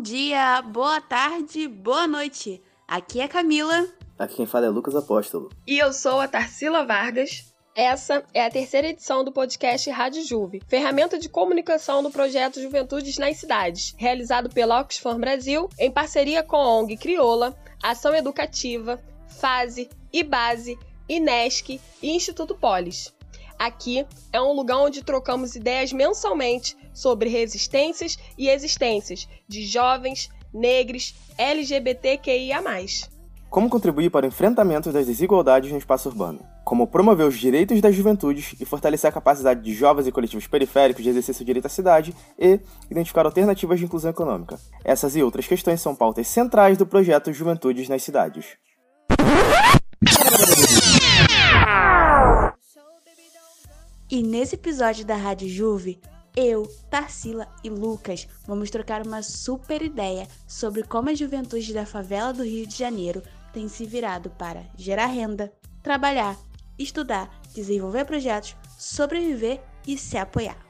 Bom dia, boa tarde, boa noite. Aqui é Camila. Aqui quem fala é Lucas Apóstolo. E eu sou a Tarsila Vargas. Essa é a terceira edição do podcast Rádio Juve, ferramenta de comunicação do projeto Juventudes nas Cidades, realizado pela Oxfam Brasil em parceria com a ONG Crioula, Ação Educativa, Fase, IBASE, INESC e Instituto Polis. Aqui é um lugar onde trocamos ideias mensalmente sobre resistências e existências de jovens, negros, LGBTQIA. Como contribuir para o enfrentamento das desigualdades no espaço urbano? Como promover os direitos das juventudes e fortalecer a capacidade de jovens e coletivos periféricos de exercer seu direito à cidade e identificar alternativas de inclusão econômica. Essas e outras questões são pautas centrais do projeto Juventudes nas Cidades. E nesse episódio da Rádio Juve, eu, Tarsila e Lucas vamos trocar uma super ideia sobre como a juventude da favela do Rio de Janeiro tem se virado para gerar renda, trabalhar, estudar, desenvolver projetos, sobreviver e se apoiar.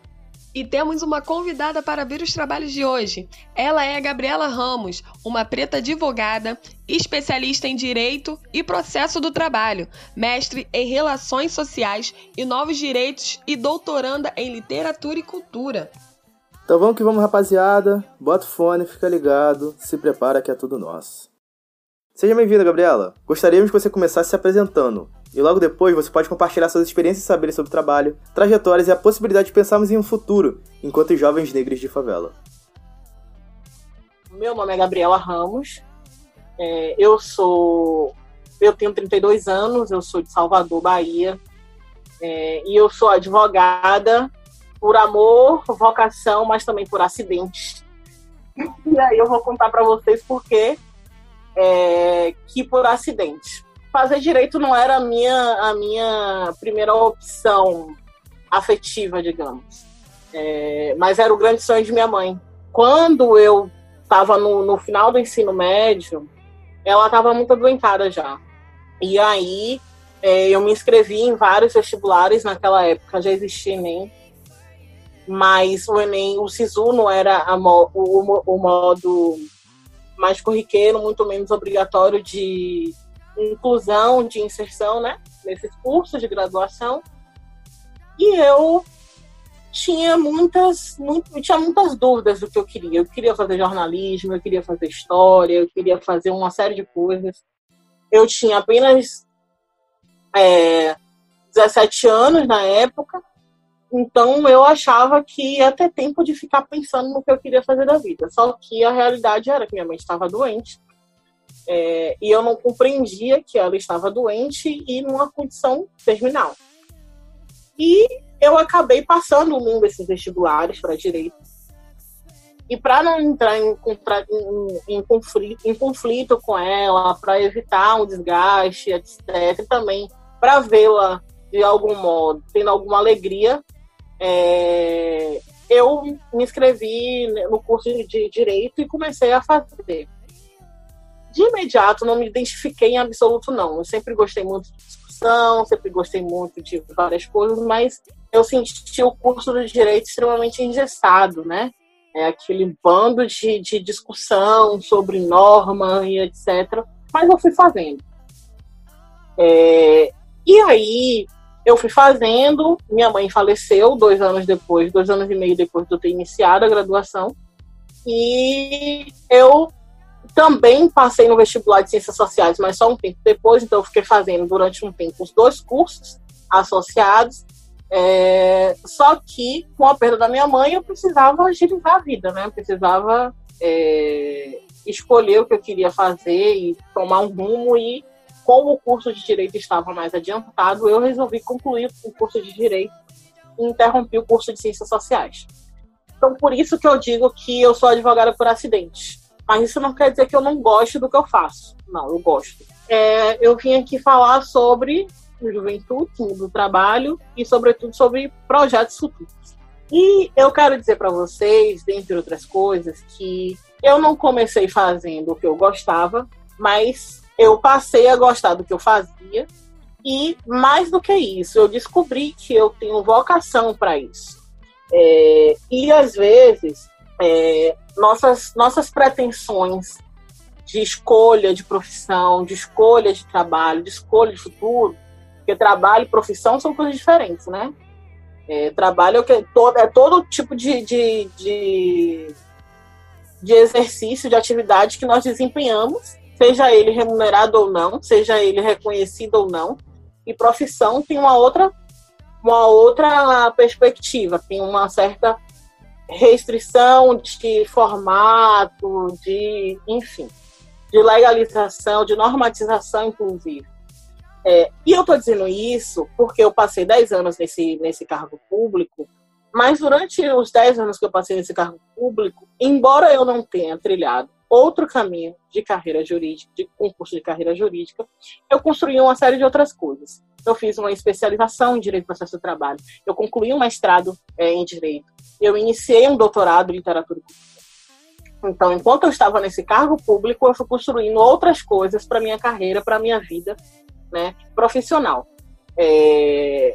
E temos uma convidada para ver os trabalhos de hoje. Ela é a Gabriela Ramos, uma preta advogada, especialista em direito e processo do trabalho, mestre em relações sociais e novos direitos e doutoranda em literatura e cultura. Então vamos que vamos, rapaziada. Bota o fone, fica ligado, se prepara que é tudo nosso. Seja bem-vinda, Gabriela. Gostaríamos que você começasse se apresentando, e logo depois você pode compartilhar suas experiências e saberes sobre o trabalho, trajetórias e a possibilidade de pensarmos em um futuro enquanto jovens negros de favela. Meu nome é Gabriela Ramos. É, eu sou. Eu tenho 32 anos, eu sou de Salvador, Bahia. É, e eu sou advogada por amor, vocação, mas também por acidente. E aí eu vou contar para vocês por que é, que por acidente fazer direito não era a minha, a minha primeira opção afetiva, digamos. É, mas era o grande sonho de minha mãe. Quando eu estava no, no final do ensino médio, ela estava muito adoentada já. E aí é, eu me inscrevi em vários vestibulares naquela época, já existia Enem. Mas o Enem, o SISU não era mo, o, o modo mais corriqueiro, muito menos obrigatório de inclusão, de inserção, né? Nesses cursos de graduação. E eu tinha muitas, muito, tinha muitas dúvidas do que eu queria. Eu queria fazer jornalismo, eu queria fazer história, eu queria fazer uma série de coisas. Eu tinha apenas é, 17 anos na época, então eu achava que ia ter tempo de ficar pensando no que eu queria fazer da vida. Só que a realidade era que minha mãe estava doente é, e eu não compreendia que ela estava doente e numa condição terminal. E eu acabei passando um desses vestibulares para direito. E para não entrar em, em, em, conflito, em conflito com ela, para evitar um desgaste, etc., também para vê-la de algum modo, tendo alguma alegria, é, eu me inscrevi no curso de direito e comecei a fazer de imediato não me identifiquei em absoluto, não. Eu sempre gostei muito de discussão, sempre gostei muito de várias coisas, mas eu senti o curso de direito extremamente engessado, né? É aquele bando de, de discussão sobre norma e etc. Mas eu fui fazendo. É, e aí eu fui fazendo, minha mãe faleceu dois anos depois, dois anos e meio depois de eu ter iniciado a graduação. E eu também passei no vestibular de Ciências Sociais, mas só um tempo depois, então eu fiquei fazendo durante um tempo os dois cursos associados. É, só que, com a perda da minha mãe, eu precisava agilizar a vida, né? Eu precisava é, escolher o que eu queria fazer e tomar um rumo. E, como o curso de Direito estava mais adiantado, eu resolvi concluir o curso de Direito e interrompi o curso de Ciências Sociais. Então, por isso que eu digo que eu sou advogada por acidente mas isso não quer dizer que eu não gosto do que eu faço. Não, eu gosto. É, eu vim aqui falar sobre juventude, do trabalho e, sobretudo, sobre projetos futuros. E eu quero dizer para vocês, dentre outras coisas, que eu não comecei fazendo o que eu gostava, mas eu passei a gostar do que eu fazia. E mais do que isso, eu descobri que eu tenho vocação para isso. É, e às vezes é, nossas, nossas pretensões de escolha de profissão, de escolha de trabalho, de escolha de futuro, porque trabalho e profissão são coisas diferentes, né? É, trabalho é, todo, é todo tipo de, de, de, de exercício, de atividade que nós desempenhamos, seja ele remunerado ou não, seja ele reconhecido ou não, e profissão tem uma outra, uma outra perspectiva, tem uma certa restrição de formato, de, enfim, de legalização, de normatização, inclusive. É, e eu estou dizendo isso porque eu passei 10 anos nesse, nesse cargo público, mas durante os 10 anos que eu passei nesse cargo público, embora eu não tenha trilhado outro caminho de carreira jurídica, de concurso de carreira jurídica, eu construí uma série de outras coisas. Eu fiz uma especialização em Direito Processo do Trabalho, eu concluí um mestrado é, em Direito, eu iniciei um doutorado em Literatura então, enquanto eu estava nesse cargo público, eu fui construindo outras coisas para minha carreira, para minha vida, né, profissional, é,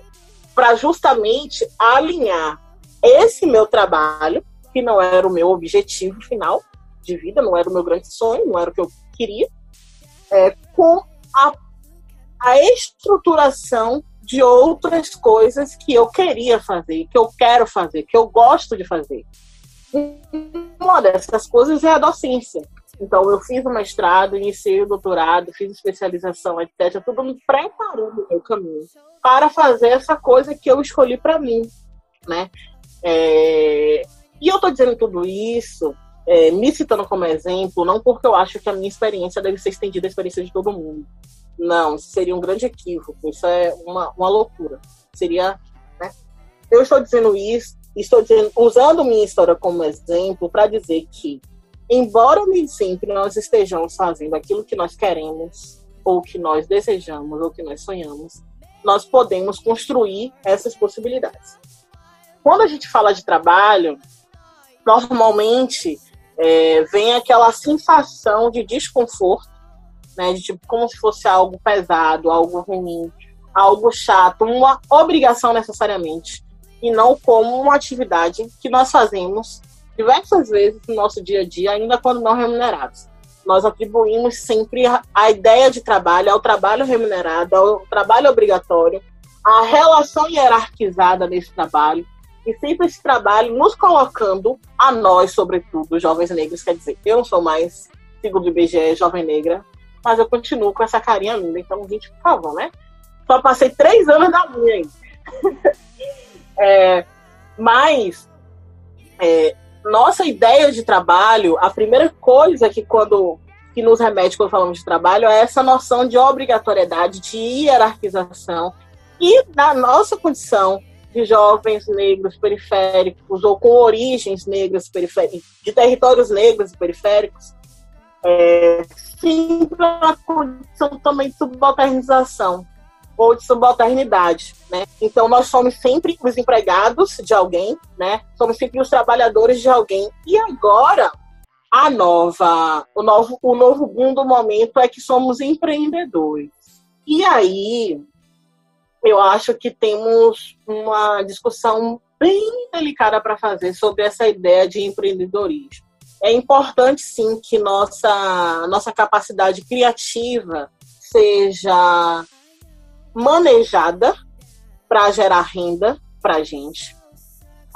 para justamente alinhar esse meu trabalho, que não era o meu objetivo final de vida, não era o meu grande sonho, não era o que eu queria, é, com a, a estruturação de outras coisas que eu queria fazer, que eu quero fazer, que eu gosto de fazer. Uma dessas coisas é a docência. Então, eu fiz o mestrado, iniciei o doutorado, fiz especialização, etc. Tudo me preparando o meu caminho para fazer essa coisa que eu escolhi para mim, né? É... E eu estou dizendo tudo isso, é, me citando como exemplo, não porque eu acho que a minha experiência deve ser estendida à experiência de todo mundo. Não, isso seria um grande equívoco, isso é uma, uma loucura. Seria. Né? Eu estou dizendo isso, estou dizendo, usando minha história como exemplo para dizer que embora nem sempre nós estejamos fazendo aquilo que nós queremos, ou que nós desejamos, ou que nós sonhamos, nós podemos construir essas possibilidades. Quando a gente fala de trabalho, normalmente é, vem aquela sensação de desconforto, né, de tipo como se fosse algo pesado, algo ruim, algo chato, uma obrigação necessariamente, e não como uma atividade que nós fazemos diversas vezes no nosso dia a dia, ainda quando não remunerados. Nós atribuímos sempre a ideia de trabalho ao trabalho remunerado, ao trabalho obrigatório, à relação hierarquizada desse trabalho, e sempre esse trabalho nos colocando, a nós, sobretudo, jovens negros, quer dizer, eu não sou mais, segundo o IBGE, jovem negra, mas eu continuo com essa carinha linda, então, gente, por favor, né? Só passei três anos da minha aí. é, mas é, nossa ideia de trabalho, a primeira coisa que quando que nos remete quando falamos de trabalho é essa noção de obrigatoriedade, de hierarquização e na nossa condição de jovens negros periféricos ou com origens negras periféricas, de territórios negros e periféricos, é, sempre a condição também de subalternização ou de subalternidade, né? Então nós somos sempre os empregados de alguém, né? Somos sempre os trabalhadores de alguém. E agora a nova, o novo, o novo boom do momento é que somos empreendedores. E aí eu acho que temos uma discussão bem delicada para fazer sobre essa ideia de empreendedorismo. É importante sim que nossa nossa capacidade criativa seja manejada para gerar renda para a gente.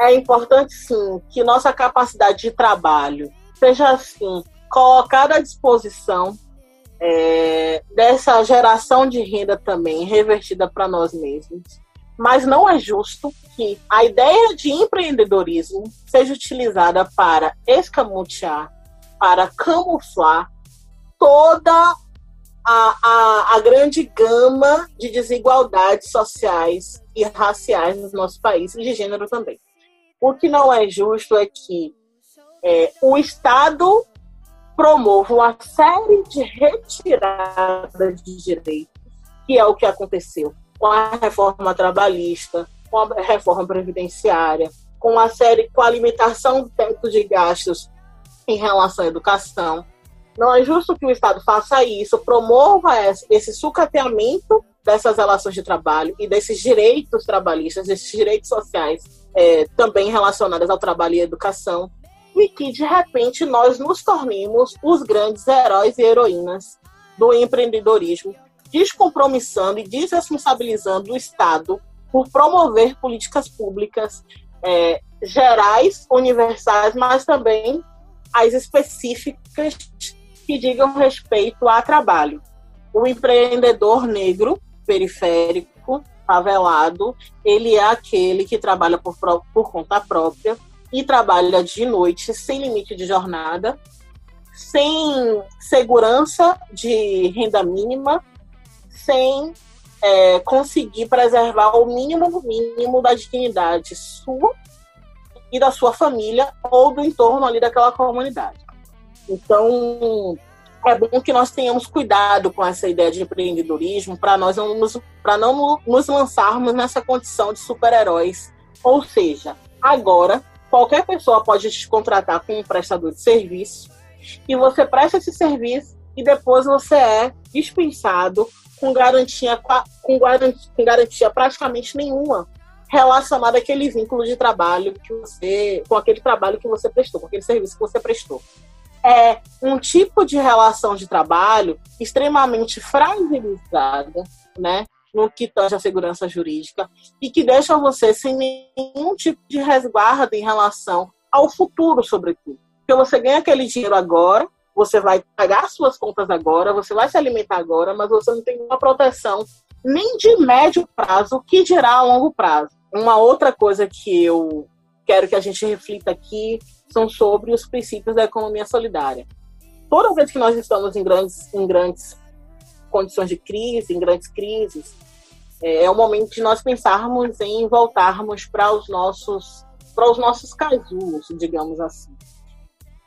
É importante, sim, que nossa capacidade de trabalho seja, assim, colocada à disposição é, dessa geração de renda também revertida para nós mesmos. Mas não é justo que a ideia de empreendedorismo seja utilizada para escamotear, para camuflar toda a, a, a grande gama de desigualdades sociais e raciais no nosso país, e de gênero também. O que não é justo é que é, o Estado promova uma série de retiradas de direitos, que é o que aconteceu com a reforma trabalhista, com a reforma previdenciária, com a série, com a limitação do teto de gastos em relação à educação, não é justo que o Estado faça isso, promova esse sucateamento dessas relações de trabalho e desses direitos trabalhistas, desses direitos sociais é, também relacionados ao trabalho e à educação. E que de repente nós nos tornemos os grandes heróis e heroínas do empreendedorismo, descompromissando e desresponsabilizando o Estado por promover políticas públicas é, gerais, universais, mas também as específicas que digam respeito a trabalho. O empreendedor negro periférico, favelado, ele é aquele que trabalha por, por conta própria e trabalha de noite sem limite de jornada, sem segurança de renda mínima, sem é, conseguir preservar o mínimo mínimo da dignidade sua e da sua família ou do entorno ali daquela comunidade. Então, é bom que nós tenhamos cuidado com essa ideia de empreendedorismo para nós não nos, para não nos lançarmos nessa condição de super-heróis. Ou seja, agora qualquer pessoa pode te contratar como um prestador de serviço e você presta esse serviço e depois você é dispensado com garantia, com garantia, com garantia praticamente nenhuma relacionada àquele vínculo de trabalho que você, com aquele trabalho que você prestou, com aquele serviço que você prestou. É um tipo de relação de trabalho extremamente fragilizada, né? No que tange a segurança jurídica e que deixa você sem nenhum tipo de resguardo em relação ao futuro, sobretudo. Porque você ganha aquele dinheiro agora, você vai pagar suas contas agora, você vai se alimentar agora, mas você não tem uma proteção nem de médio prazo, que dirá a longo prazo. Uma outra coisa que eu quero que a gente reflita aqui são sobre os princípios da economia solidária. Toda vez que nós estamos em grandes, em grandes condições de crise, em grandes crises, é, é o momento de nós pensarmos em voltarmos para os nossos para os nossos casulos, digamos assim.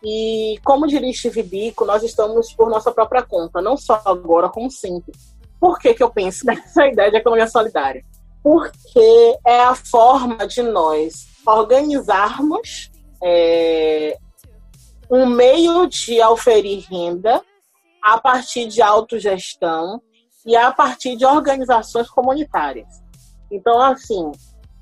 E como diria Steve Biko, nós estamos por nossa própria conta, não só agora, como sempre. Por que, que eu penso nessa ideia de economia solidária? Porque é a forma de nós organizarmos é, um meio de auferir renda a partir de autogestão e a partir de organizações comunitárias. Então, assim,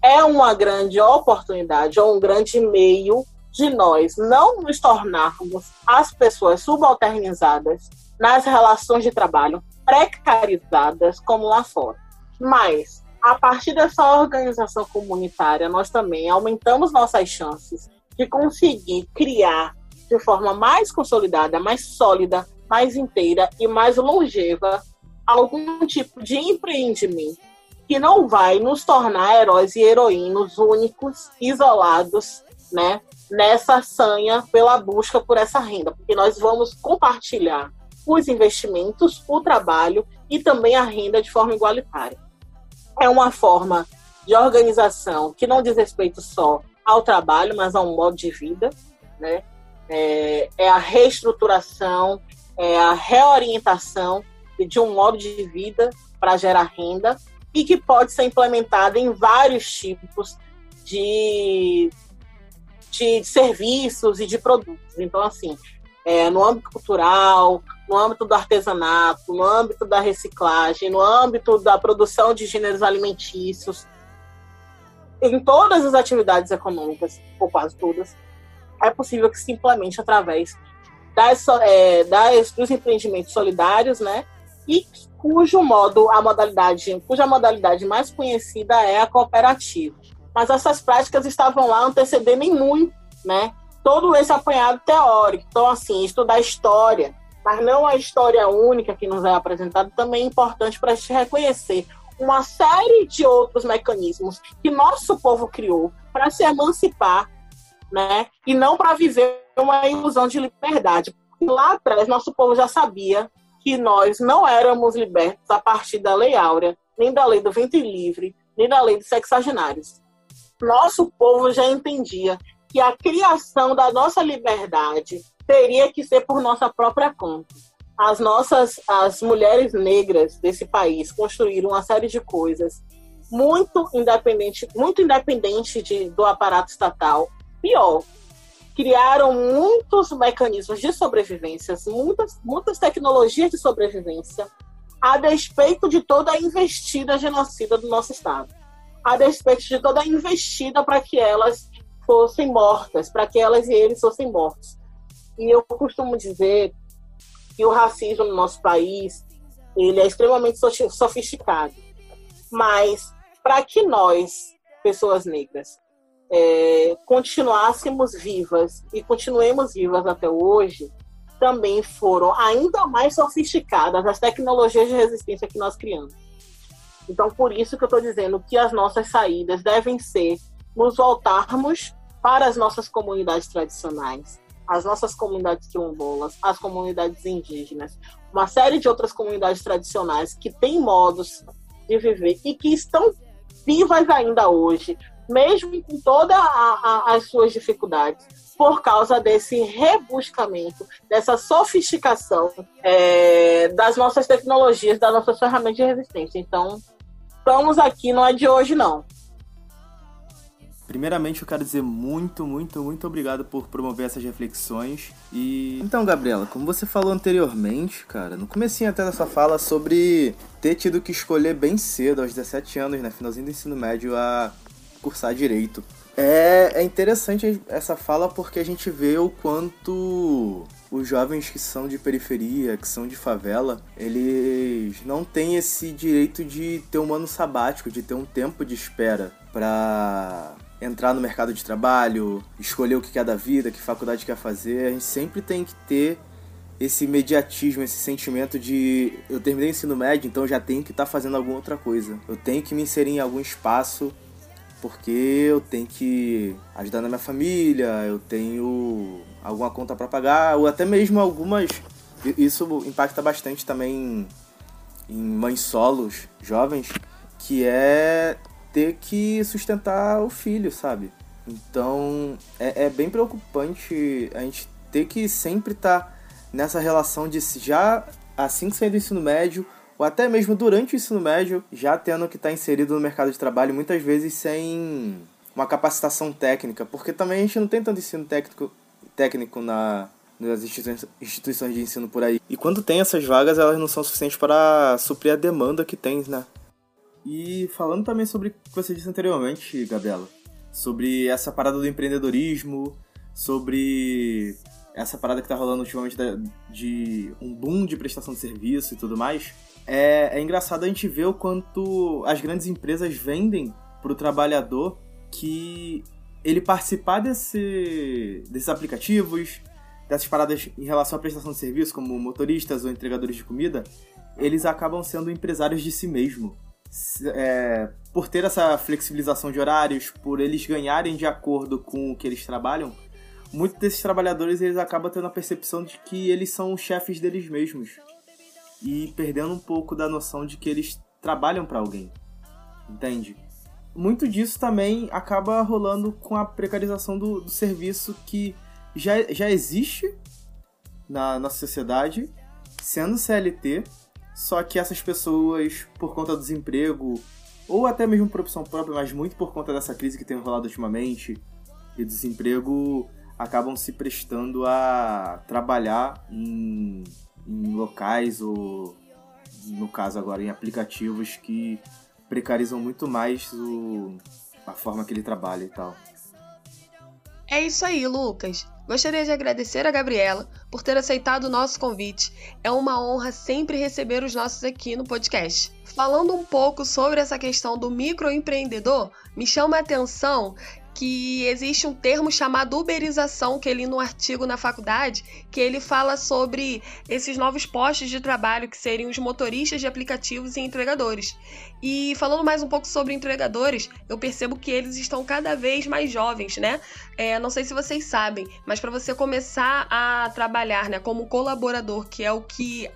é uma grande oportunidade ou um grande meio de nós não nos tornarmos as pessoas subalternizadas nas relações de trabalho precarizadas como lá fora. Mas, a partir dessa organização comunitária, nós também aumentamos nossas chances de conseguir criar de forma mais consolidada, mais sólida, mais inteira e mais longeva algum tipo de empreendimento que não vai nos tornar heróis e heroínas únicos, isolados, né, nessa sanha pela busca por essa renda, porque nós vamos compartilhar os investimentos, o trabalho e também a renda de forma igualitária. É uma forma de organização que não diz respeito só ao trabalho, mas a um modo de vida, né? É, é a reestruturação, é a reorientação de um modo de vida para gerar renda e que pode ser implementada em vários tipos de, de serviços e de produtos. Então, assim, é, no âmbito cultural, no âmbito do artesanato, no âmbito da reciclagem, no âmbito da produção de gêneros alimentícios, em todas as atividades econômicas, ou quase todas, é possível que se implemente através das, é, das, dos empreendimentos solidários, né? E cujo modo, a modalidade, cuja modalidade mais conhecida é a cooperativa. Mas essas práticas estavam lá antecedendo em muito, né? Todo esse apanhado teórico. Então, assim, estudar história, mas não a história única que nos é apresentada, também é importante para a gente reconhecer uma série de outros mecanismos que nosso povo criou para se emancipar, né? E não para viver uma ilusão de liberdade. Lá atrás, nosso povo já sabia que nós não éramos libertos a partir da Lei Áurea, nem da Lei do Ventre Livre, nem da Lei dos Sexagenários. Nosso povo já entendia que a criação da nossa liberdade teria que ser por nossa própria conta. As nossas, as mulheres negras desse país construíram uma série de coisas muito independente, muito independente de, do aparato estatal. Pior, criaram muitos mecanismos de sobrevivência, muitas, muitas tecnologias de sobrevivência, a despeito de toda a investida genocida do nosso Estado, a despeito de toda a investida para que elas fossem mortas, para que elas e eles fossem mortos. E eu costumo dizer que o racismo no nosso país ele é extremamente sofisticado. Mas para que nós, pessoas negras, é, continuássemos vivas e continuemos vivas até hoje, também foram ainda mais sofisticadas as tecnologias de resistência que nós criamos. Então, por isso que eu estou dizendo que as nossas saídas devem ser nos voltarmos para as nossas comunidades tradicionais, as nossas comunidades quilombolas, as comunidades indígenas, uma série de outras comunidades tradicionais que têm modos de viver e que estão vivas ainda hoje, mesmo com todas as suas dificuldades, por causa desse rebuscamento, dessa sofisticação é, das nossas tecnologias, das nossas ferramentas de resistência. Então, estamos aqui, não é de hoje, não. Primeiramente, eu quero dizer muito, muito, muito obrigado por promover essas reflexões. E então, Gabriela, como você falou anteriormente, cara, no comecinho até da sua fala sobre ter tido que escolher bem cedo, aos 17 anos, né, finalzinho do ensino médio, a cursar direito. É, é interessante essa fala porque a gente vê o quanto os jovens que são de periferia, que são de favela, eles não têm esse direito de ter um ano sabático, de ter um tempo de espera para entrar no mercado de trabalho, escolher o que quer da vida, que faculdade quer fazer. A gente sempre tem que ter esse imediatismo, esse sentimento de eu terminei o ensino médio, então já tenho que estar tá fazendo alguma outra coisa. Eu tenho que me inserir em algum espaço porque eu tenho que ajudar na minha família, eu tenho alguma conta para pagar, ou até mesmo algumas. Isso impacta bastante também em mães solos jovens, que é ter que sustentar o filho, sabe? Então é, é bem preocupante a gente ter que sempre estar tá nessa relação de já assim que sair do ensino médio, ou até mesmo durante o ensino médio, já tendo que estar tá inserido no mercado de trabalho, muitas vezes sem uma capacitação técnica, porque também a gente não tem tanto ensino técnico, técnico na, nas instituições de ensino por aí. E quando tem essas vagas, elas não são suficientes para suprir a demanda que tem, né? E falando também sobre o que você disse anteriormente, Gabriela, sobre essa parada do empreendedorismo, sobre essa parada que tá rolando ultimamente de um boom de prestação de serviço e tudo mais, é, é engraçado a gente ver o quanto as grandes empresas vendem pro trabalhador que ele participar desse, desses aplicativos, dessas paradas em relação à prestação de serviço, como motoristas ou entregadores de comida, eles acabam sendo empresários de si mesmo. É, por ter essa flexibilização de horários, por eles ganharem de acordo com o que eles trabalham, muitos desses trabalhadores eles acabam tendo a percepção de que eles são chefes deles mesmos e perdendo um pouco da noção de que eles trabalham para alguém, entende? Muito disso também acaba rolando com a precarização do, do serviço que já, já existe na nossa sociedade, sendo CLT, só que essas pessoas, por conta do desemprego, ou até mesmo por opção própria, mas muito por conta dessa crise que tem rolado ultimamente, e desemprego, acabam se prestando a trabalhar em, em locais ou, no caso agora, em aplicativos que precarizam muito mais o, a forma que ele trabalha e tal. É isso aí, Lucas. Gostaria de agradecer a Gabriela por ter aceitado o nosso convite. É uma honra sempre receber os nossos aqui no podcast. Falando um pouco sobre essa questão do microempreendedor, me chama a atenção que existe um termo chamado uberização, que ele no artigo na faculdade, que ele fala sobre esses novos postos de trabalho que seriam os motoristas de aplicativos e entregadores. E falando mais um pouco sobre entregadores, eu percebo que eles estão cada vez mais jovens, né? É, não sei se vocês sabem, mas para você começar a trabalhar né, como colaborador, que é o que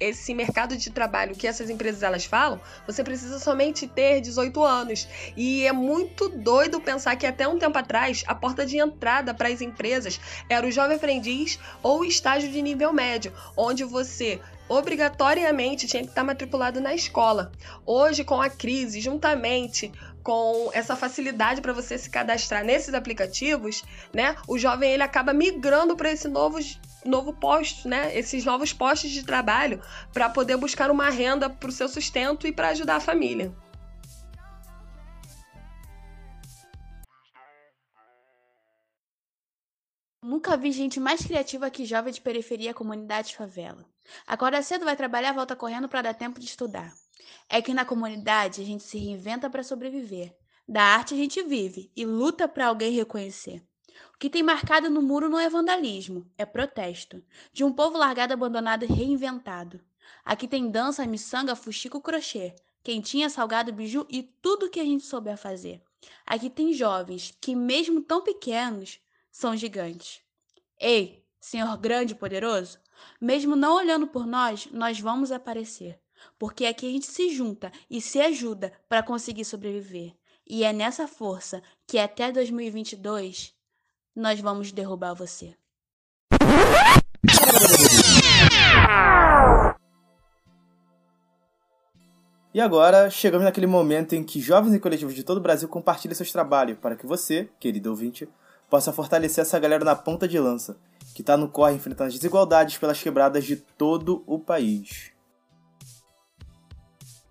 esse mercado de trabalho que essas empresas elas falam, você precisa somente ter 18 anos. E é muito doido pensar que até um tempo atrás a porta de entrada para as empresas era o jovem aprendiz ou estágio de nível médio, onde você obrigatoriamente tinha que estar matriculado na escola. Hoje, com a crise, juntamente com essa facilidade para você se cadastrar nesses aplicativos, né? O jovem ele acaba migrando para esse novo novo posto, né? Esses novos postos de trabalho para poder buscar uma renda para o seu sustento e para ajudar a família. Nunca vi gente mais criativa que jovem de periferia, comunidade favela. Acorda cedo, vai trabalhar, volta correndo para dar tempo de estudar. É que na comunidade a gente se reinventa para sobreviver. Da arte a gente vive e luta para alguém reconhecer. O que tem marcado no muro não é vandalismo, é protesto. De um povo largado, abandonado e reinventado. Aqui tem dança, miçanga, fuxico, crochê, quentinha, salgado, biju e tudo que a gente souber fazer. Aqui tem jovens que, mesmo tão pequenos, são gigantes. Ei, Senhor grande e poderoso, mesmo não olhando por nós, nós vamos aparecer. Porque aqui a gente se junta e se ajuda para conseguir sobreviver. E é nessa força que até 2022 nós vamos derrubar você. E agora, chegamos naquele momento em que jovens e coletivos de todo o Brasil compartilham seus trabalhos para que você, querido ouvinte, possa fortalecer essa galera na ponta de lança, que está no corre enfrentando as desigualdades pelas quebradas de todo o país.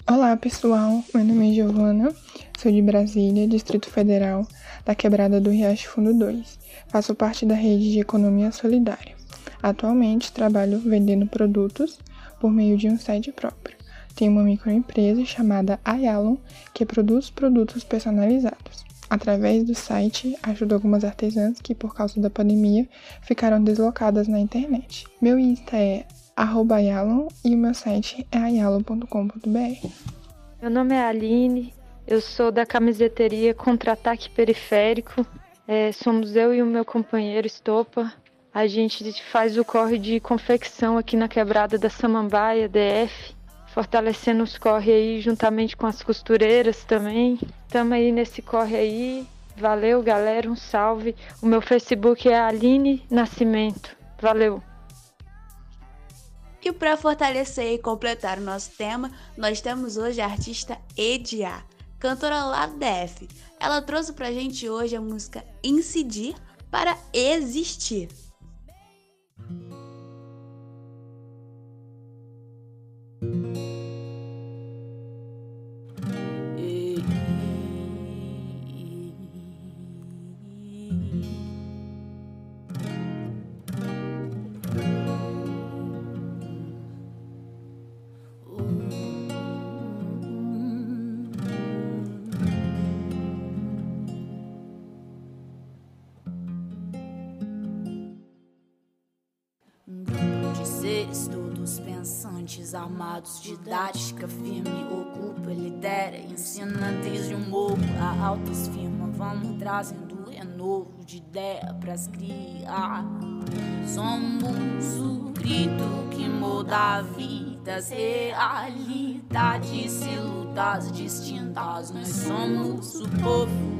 Olá pessoal, meu nome é Giovana, sou de Brasília, Distrito Federal, da Quebrada do Riacho Fundo 2. Faço parte da rede de economia solidária. Atualmente trabalho vendendo produtos por meio de um site próprio. Tenho uma microempresa chamada Ayalon que produz produtos personalizados. Através do site, ajudo algumas artesãs que, por causa da pandemia, ficaram deslocadas na internet. Meu Insta é arroba Yalon, e o meu site é ayalon.com.br. Meu nome é Aline, eu sou da camiseteria Contra-Ataque Periférico. É, somos eu e o meu companheiro Estopa. A gente faz o corre de confecção aqui na quebrada da Samambaia, DF, fortalecendo os corre aí juntamente com as costureiras também. Estamos aí nesse corre aí. Valeu, galera, um salve. O meu Facebook é Aline Nascimento. Valeu. E para fortalecer e completar o nosso tema, nós temos hoje a artista Edia, cantora lá DF. Ela trouxe pra gente hoje a música Incidir para Existir. Armados, didática firme, ocupa, lidera, ensina desde o morro a altas firmas. Vamos trazendo renovo de ideia pras criar. Somos o grito que muda vidas, realidades e lutas distintas. Nós somos o povo.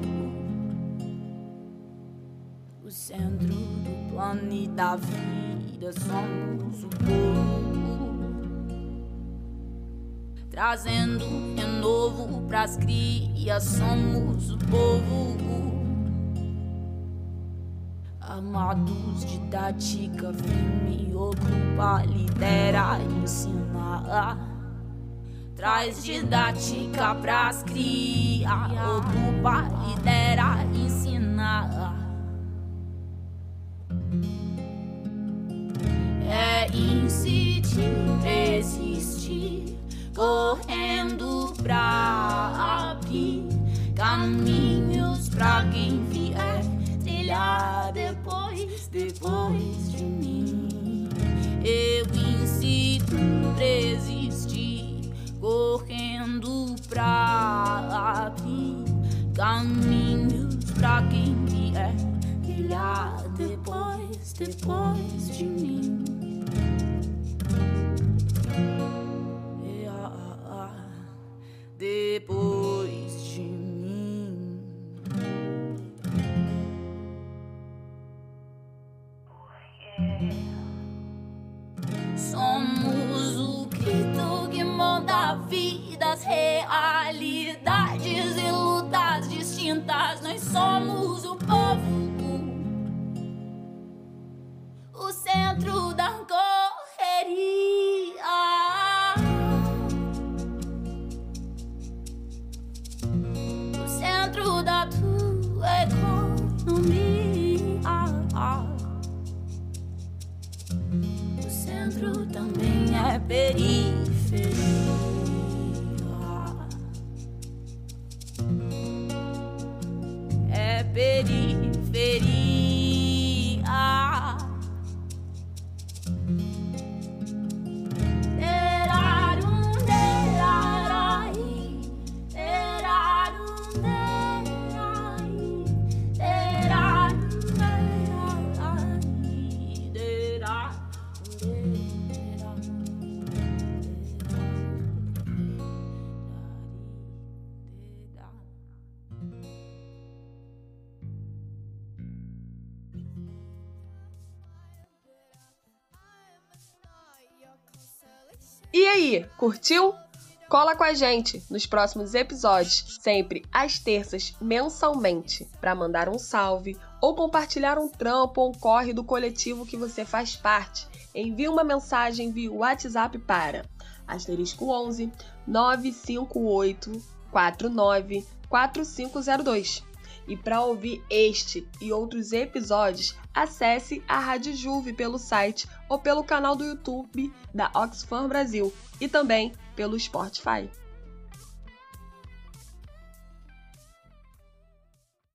O centro do plano e da vida, somos o povo trazendo renovo pras crias. Somos o povo. Amados, didática firme, ocupa, lidera, ensina. Traz didática pras crias, ocupa, lidera, ensina. É incidir, resistir correndo pra abrir caminhos pra quem vier trilhar depois, depois de mim. Eu insisto resistir, correndo pra abrir caminhos pra quem vier trilhar depois, depois de mim. Depois de mim. Somos o grito que manda vidas, realidades e lutas distintas. Nós somos o povo, o centro da também é periferia. E aí, curtiu? Cola com a gente nos próximos episódios, sempre às terças, mensalmente, para mandar um salve ou compartilhar um trampo ou um corre do coletivo que você faz parte. Envie uma mensagem via WhatsApp para asterisco 11 958 49 4502. E para ouvir este e outros episódios, acesse a Rádio Juve pelo site ou pelo canal do YouTube da Oxfam Brasil e também pelo Spotify.